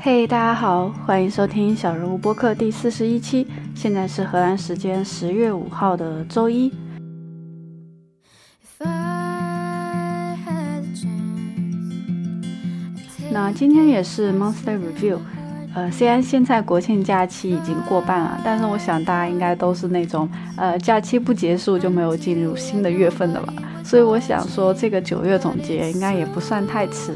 嘿，大家好，欢迎收听小人物播客第四十一期。现在是荷兰时间十月五号的周一。那今天也是 monthly review。呃，虽然现在国庆假期已经过半了，但是我想大家应该都是那种呃假期不结束就没有进入新的月份的吧。所以我想说，这个九月总结应该也不算太迟。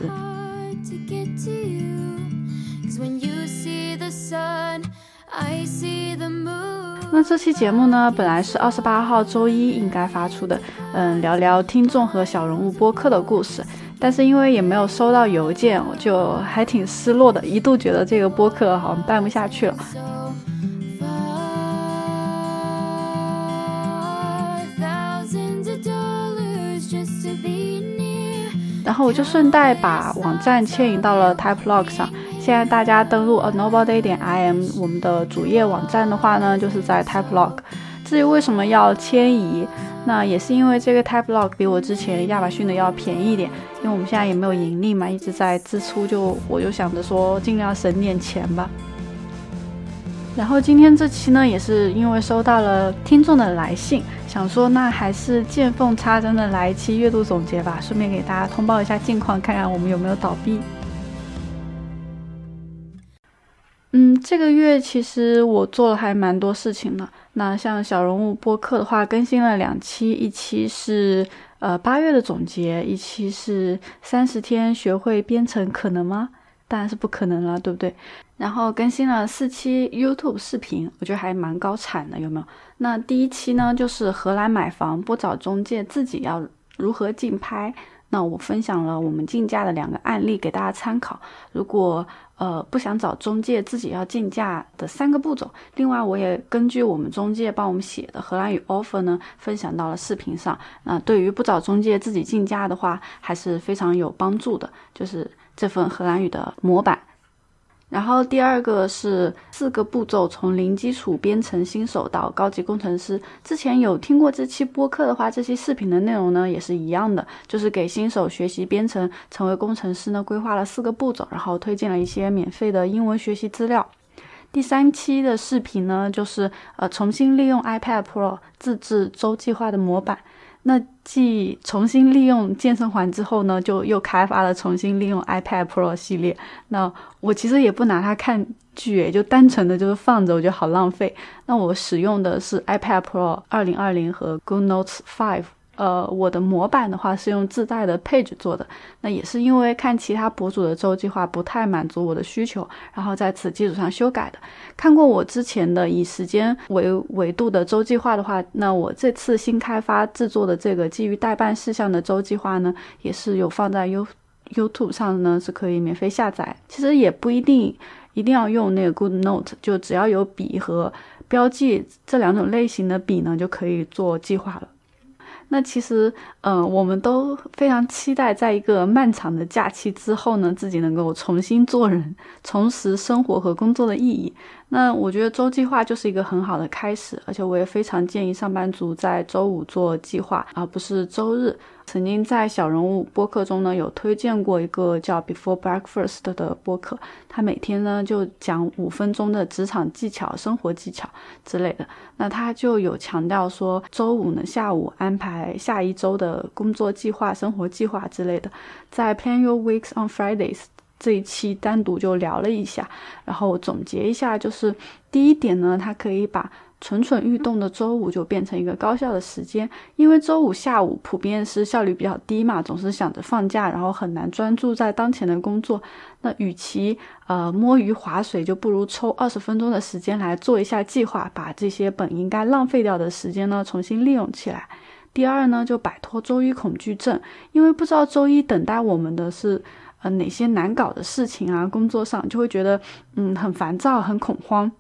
那这期节目呢，本来是二十八号周一应该发出的，嗯，聊聊听众和小人物播客的故事。但是因为也没有收到邮件，我就还挺失落的，一度觉得这个播客好像办不下去了。然后我就顺带把网站迁移到了 Typelog 上。现在大家登录 a nobody 点 im 我们的主页网站的话呢，就是在 Typelog。至于为什么要迁移，那也是因为这个 Typelog 比我之前亚马逊的要便宜一点。因为我们现在也没有盈利嘛，一直在支出，就我就想着说尽量省点钱吧。然后今天这期呢，也是因为收到了听众的来信，想说那还是见缝插针的来一期月度总结吧，顺便给大家通报一下近况，看看我们有没有倒闭。这个月其实我做了还蛮多事情的。那像小人物播客的话，更新了两期，一期是呃八月的总结，一期是三十天学会编程，可能吗？当然是不可能了，对不对？然后更新了四期 YouTube 视频，我觉得还蛮高产的，有没有？那第一期呢，就是荷兰买房不找中介，自己要如何竞拍？那我分享了我们竞价的两个案例给大家参考。如果呃不想找中介，自己要竞价的三个步骤。另外，我也根据我们中介帮我们写的荷兰语 offer 呢，分享到了视频上。那对于不找中介自己竞价的话，还是非常有帮助的。就是这份荷兰语的模板。然后第二个是四个步骤，从零基础编程新手到高级工程师。之前有听过这期播客的话，这期视频的内容呢也是一样的，就是给新手学习编程、成为工程师呢规划了四个步骤，然后推荐了一些免费的英文学习资料。第三期的视频呢，就是呃重新利用 iPad Pro 自制周计划的模板。那继重新利用健身环之后呢，就又开发了重新利用 iPad Pro 系列。那我其实也不拿它看剧，就单纯的就是放着，我觉得好浪费。那我使用的是 iPad Pro 二零二零和 Good Notes Five。呃，我的模板的话是用自带的 Page 做的，那也是因为看其他博主的周计划不太满足我的需求，然后在此基础上修改的。看过我之前的以时间为维度的周计划的话，那我这次新开发制作的这个基于代办事项的周计划呢，也是有放在 You YouTube 上呢，是可以免费下载。其实也不一定一定要用那个 Good Note，就只要有笔和标记这两种类型的笔呢，就可以做计划了。那其实，嗯，我们都非常期待，在一个漫长的假期之后呢，自己能够重新做人，重拾生活和工作的意义。那我觉得周计划就是一个很好的开始，而且我也非常建议上班族在周五做计划，而不是周日。曾经在小人物播客中呢，有推荐过一个叫 Before Breakfast 的播客，他每天呢就讲五分钟的职场技巧、生活技巧之类的。那他就有强调说，周五呢下午安排下一周的工作计划、生活计划之类的，在 Plan Your Weeks on Fridays。这一期单独就聊了一下，然后总结一下，就是第一点呢，它可以把蠢蠢欲动的周五就变成一个高效的时间，因为周五下午普遍是效率比较低嘛，总是想着放假，然后很难专注在当前的工作。那与其呃摸鱼划水，就不如抽二十分钟的时间来做一下计划，把这些本应该浪费掉的时间呢重新利用起来。第二呢，就摆脱周一恐惧症，因为不知道周一等待我们的是。呃，哪些难搞的事情啊？工作上就会觉得，嗯，很烦躁，很恐慌。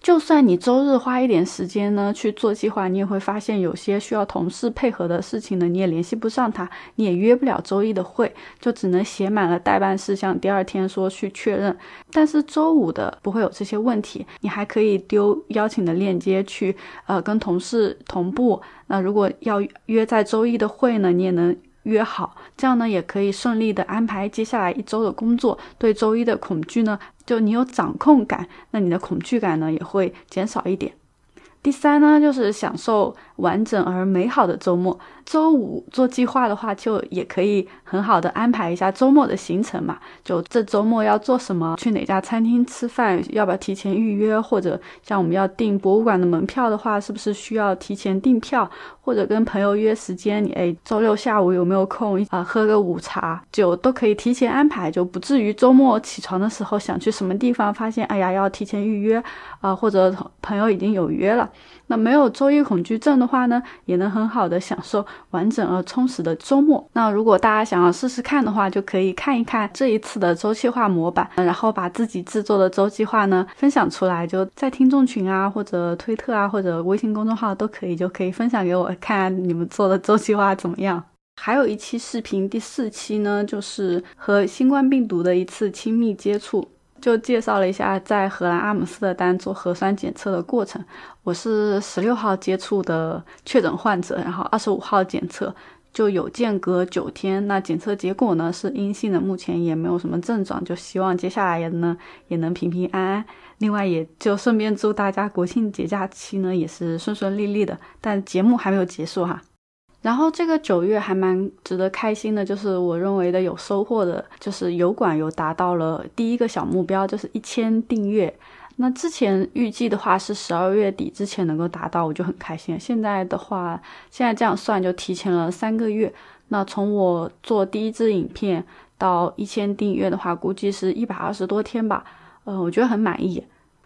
就算你周日花一点时间呢去做计划，你也会发现有些需要同事配合的事情呢，你也联系不上他，你也约不了周一的会，就只能写满了待办事项，第二天说去确认。但是周五的不会有这些问题，你还可以丢邀请的链接去，呃，跟同事同步。那如果要约在周一的会呢，你也能。约好，这样呢也可以顺利的安排接下来一周的工作。对周一的恐惧呢，就你有掌控感，那你的恐惧感呢也会减少一点。第三呢，就是享受完整而美好的周末。周五做计划的话，就也可以很好的安排一下周末的行程嘛。就这周末要做什么，去哪家餐厅吃饭，要不要提前预约？或者像我们要订博物馆的门票的话，是不是需要提前订票？或者跟朋友约时间，你哎，周六下午有没有空啊？喝个午茶，就都可以提前安排，就不至于周末起床的时候想去什么地方，发现哎呀要提前预约啊，或者朋友已经有约了。那没有周一恐惧症的话呢，也能很好的享受完整而充实的周末。那如果大家想要试试看的话，就可以看一看这一次的周期化模板，然后把自己制作的周计划呢分享出来，就在听众群啊，或者推特啊，或者微信公众号都可以，就可以分享给我看你们做的周计划怎么样。还有一期视频，第四期呢，就是和新冠病毒的一次亲密接触。就介绍了一下在荷兰阿姆斯特丹做核酸检测的过程。我是十六号接触的确诊患者，然后二十五号检测，就有间隔九天。那检测结果呢是阴性的，目前也没有什么症状。就希望接下来呢也能平平安安。另外，也就顺便祝大家国庆节假期呢也是顺顺利利的。但节目还没有结束哈。然后这个九月还蛮值得开心的，就是我认为的有收获的，就是油管有达到了第一个小目标，就是一千订阅。那之前预计的话是十二月底之前能够达到，我就很开心。现在的话，现在这样算就提前了三个月。那从我做第一支影片到一千订阅的话，估计是一百二十多天吧。呃，我觉得很满意。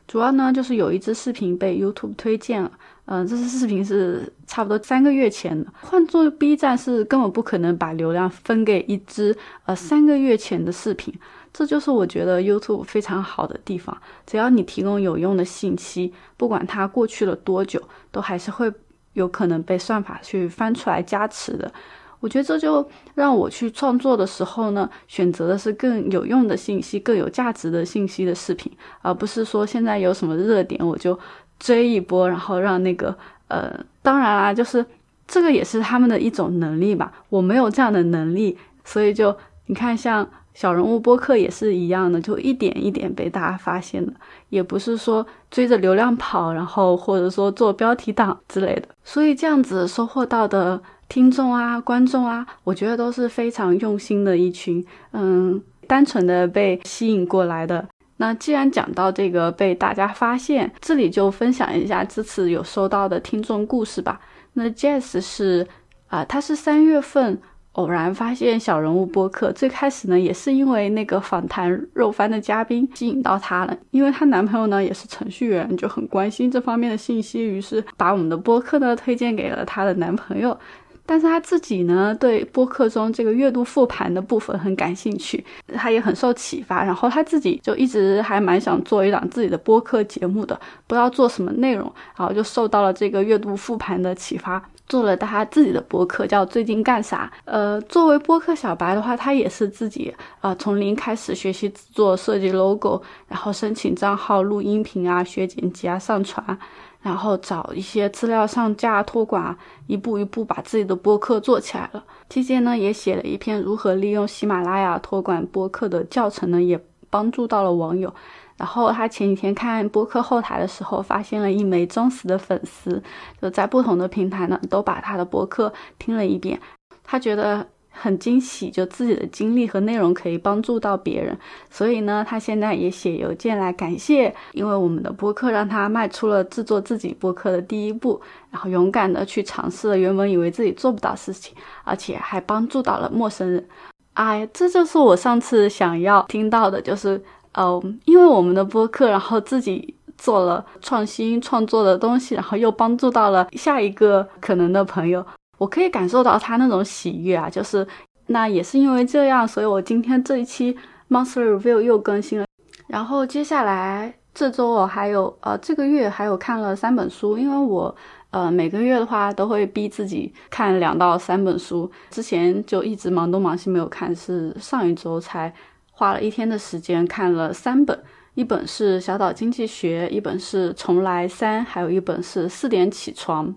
主要呢就是有一支视频被 YouTube 推荐了。嗯，这次视频是差不多三个月前的。换做 B 站是根本不可能把流量分给一支呃三个月前的视频。这就是我觉得 YouTube 非常好的地方。只要你提供有用的信息，不管它过去了多久，都还是会有可能被算法去翻出来加持的。我觉得这就让我去创作的时候呢，选择的是更有用的信息、更有价值的信息的视频，而不是说现在有什么热点我就。追一波，然后让那个呃，当然啦，就是这个也是他们的一种能力吧。我没有这样的能力，所以就你看，像小人物播客也是一样的，就一点一点被大家发现的，也不是说追着流量跑，然后或者说做标题党之类的。所以这样子收获到的听众啊、观众啊，我觉得都是非常用心的一群，嗯，单纯的被吸引过来的。那既然讲到这个被大家发现，这里就分享一下这次有收到的听众故事吧。那 Jess 是啊，他是三月份偶然发现小人物播客，最开始呢也是因为那个访谈肉番的嘉宾吸引到她了，因为她男朋友呢也是程序员，就很关心这方面的信息，于是把我们的播客呢推荐给了她的男朋友。但是他自己呢，对播客中这个月度复盘的部分很感兴趣，他也很受启发。然后他自己就一直还蛮想做一档自己的播客节目的，不知道做什么内容，然后就受到了这个月度复盘的启发，做了他自己的播客，叫最近干啥。呃，作为播客小白的话，他也是自己呃从零开始学习制作、设计 logo，然后申请账号录音频啊、学剪辑啊、上传。然后找一些资料上架托管，一步一步把自己的播客做起来了。期间呢，也写了一篇如何利用喜马拉雅托管播客的教程呢，也帮助到了网友。然后他前几天看播客后台的时候，发现了一枚忠实的粉丝，就在不同的平台呢，都把他的播客听了一遍。他觉得。很惊喜，就自己的经历和内容可以帮助到别人，所以呢，他现在也写邮件来感谢，因为我们的播客让他迈出了制作自己播客的第一步，然后勇敢的去尝试了原本以为自己做不到事情，而且还帮助到了陌生人。哎，这就是我上次想要听到的，就是呃，因为我们的播客，然后自己做了创新创作的东西，然后又帮助到了下一个可能的朋友。我可以感受到他那种喜悦啊，就是那也是因为这样，所以我今天这一期 Monster Review 又更新了。然后接下来这周我还有呃这个月还有看了三本书，因为我呃每个月的话都会逼自己看两到三本书，之前就一直忙东忙西没有看，是上一周才花了一天的时间看了三本，一本是《小岛经济学》，一本是《重来三》，还有一本是《四点起床》。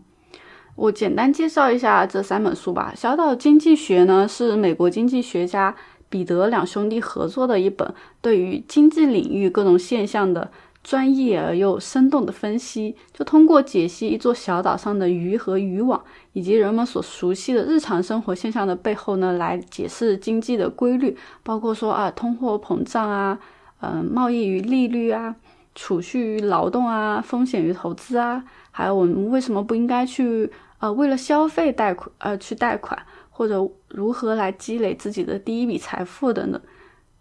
我简单介绍一下这三本书吧。《小岛经济学》呢是美国经济学家彼得两兄弟合作的一本对于经济领域各种现象的专业而又生动的分析，就通过解析一座小岛上的鱼和渔网，以及人们所熟悉的日常生活现象的背后呢，来解释经济的规律，包括说啊通货膨胀啊，嗯贸易与利率啊。储蓄与劳动啊，风险与投资啊，还有我们为什么不应该去呃为了消费贷款呃去贷款，或者如何来积累自己的第一笔财富等等。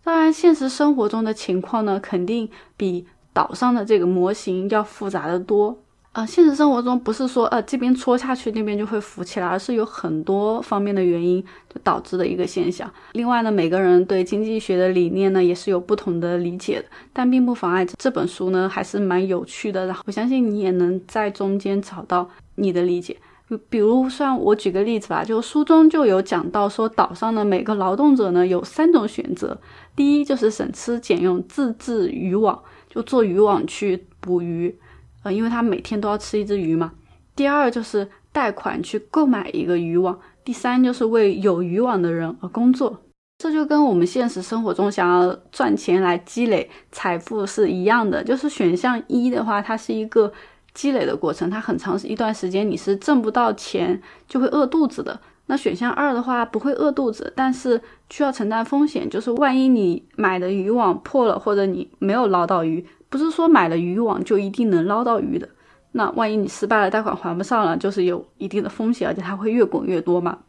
当然，现实生活中的情况呢，肯定比岛上的这个模型要复杂的多。呃，现实生活中不是说呃这边戳下去那边就会浮起来，而是有很多方面的原因就导致的一个现象。另外呢，每个人对经济学的理念呢也是有不同的理解的，但并不妨碍这本书呢还是蛮有趣的。然后我相信你也能在中间找到你的理解。比如像我举个例子吧，就书中就有讲到说，岛上的每个劳动者呢有三种选择：第一就是省吃俭用自制渔网，就做渔网去捕鱼。呃，因为他每天都要吃一只鱼嘛。第二就是贷款去购买一个渔网，第三就是为有渔网的人而工作。这就跟我们现实生活中想要赚钱来积累财富是一样的。就是选项一的话，它是一个积累的过程，它很长一段时间你是挣不到钱，就会饿肚子的。那选项二的话，不会饿肚子，但是需要承担风险，就是万一你买的渔网破了，或者你没有捞到鱼。不是说买了渔网就一定能捞到鱼的，那万一你失败了，贷款还不上了，就是有一定的风险，而且它会越滚越多嘛。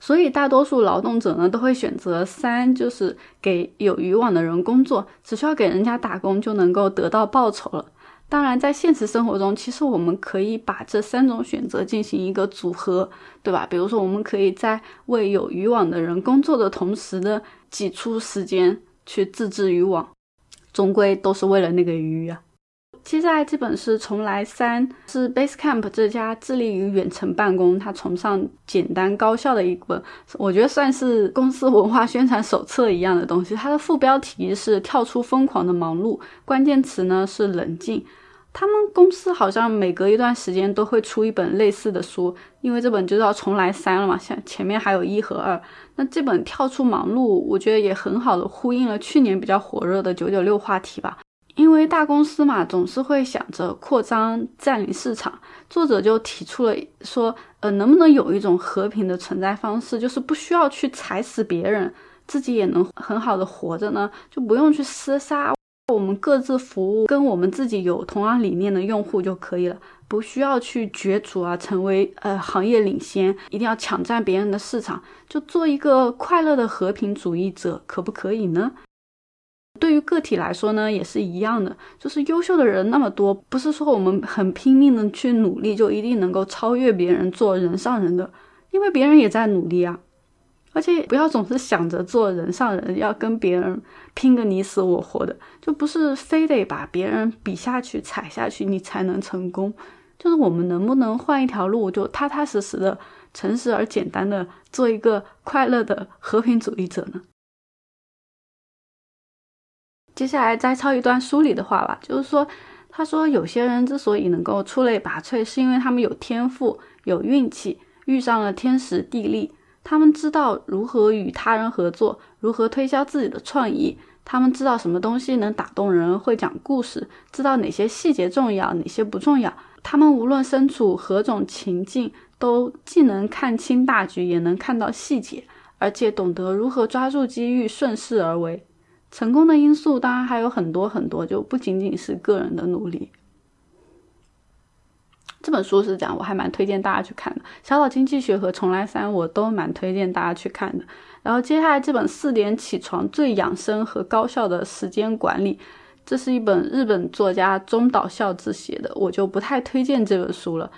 所以大多数劳动者呢都会选择三，就是给有渔网的人工作，只需要给人家打工就能够得到报酬了。当然，在现实生活中，其实我们可以把这三种选择进行一个组合，对吧？比如说，我们可以在为有渔网的人工作的同时呢，挤出时间去自制渔网。终归都是为了那个鱼啊！接下来这本是《重来三》，是 Basecamp 这家致力于远程办公、他崇尚简单高效的一本，我觉得算是公司文化宣传手册一样的东西。它的副标题是“跳出疯狂的忙碌”，关键词呢是冷静。他们公司好像每隔一段时间都会出一本类似的书，因为这本就是要重来三了嘛，像前面还有一和二。那这本跳出忙碌，我觉得也很好的呼应了去年比较火热的九九六话题吧。因为大公司嘛，总是会想着扩张、占领市场。作者就提出了说，呃，能不能有一种和平的存在方式，就是不需要去踩死别人，自己也能很好的活着呢？就不用去厮杀。我们各自服务跟我们自己有同样理念的用户就可以了，不需要去角逐啊，成为呃行业领先，一定要抢占别人的市场，就做一个快乐的和平主义者，可不可以呢？对于个体来说呢，也是一样的，就是优秀的人那么多，不是说我们很拼命的去努力就一定能够超越别人做人上人的，因为别人也在努力啊。而且不要总是想着做人上人，要跟别人拼个你死我活的，就不是非得把别人比下去、踩下去，你才能成功。就是我们能不能换一条路，就踏踏实实的、诚实而简单的做一个快乐的和平主义者呢？接下来摘抄一段书里的话吧，就是说，他说有些人之所以能够出类拔萃，是因为他们有天赋、有运气，遇上了天时地利。他们知道如何与他人合作，如何推销自己的创意。他们知道什么东西能打动人，会讲故事，知道哪些细节重要，哪些不重要。他们无论身处何种情境，都既能看清大局，也能看到细节，而且懂得如何抓住机遇，顺势而为。成功的因素当然还有很多很多，就不仅仅是个人的努力。这本书是讲，我还蛮推荐大家去看的，《小岛经济学》和《重来三》我都蛮推荐大家去看的。然后接下来这本《四点起床最养生和高效的时间管理》，这是一本日本作家中岛孝之写的，我就不太推荐这本书了。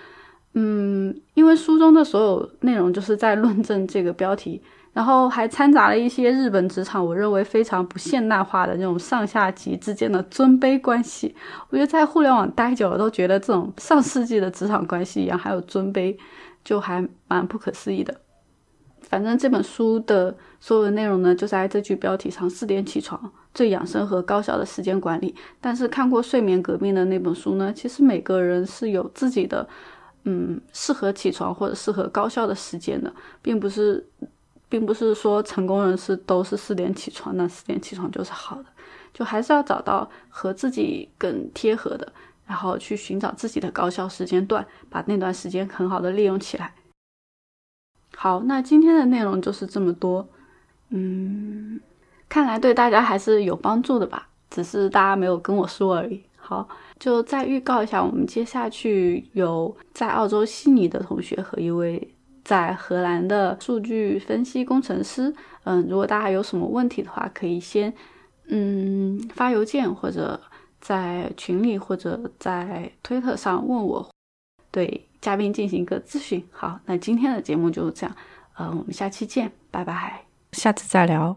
嗯，因为书中的所有内容就是在论证这个标题。然后还掺杂了一些日本职场，我认为非常不现代化的那种上下级之间的尊卑关系。我觉得在互联网待久了，都觉得这种上世纪的职场关系一样，还有尊卑，就还蛮不可思议的。反正这本书的所有的内容呢，就在这句标题上：四点起床，最养生和高效的时间管理。但是看过《睡眠革命》的那本书呢，其实每个人是有自己的。嗯适合起床或者适合高效的时间的，并不是，并不是说成功人士都是四点起床，那四点起床就是好的，就还是要找到和自己更贴合的，然后去寻找自己的高效时间段，把那段时间很好的利用起来。好，那今天的内容就是这么多，嗯，看来对大家还是有帮助的吧，只是大家没有跟我说而已。好，就再预告一下，我们接下去有在澳洲悉尼的同学和一位在荷兰的数据分析工程师。嗯，如果大家有什么问题的话，可以先嗯发邮件或者在群里或者在推特上问我，对嘉宾进行一个咨询。好，那今天的节目就是这样，嗯，我们下期见，拜拜，下次再聊。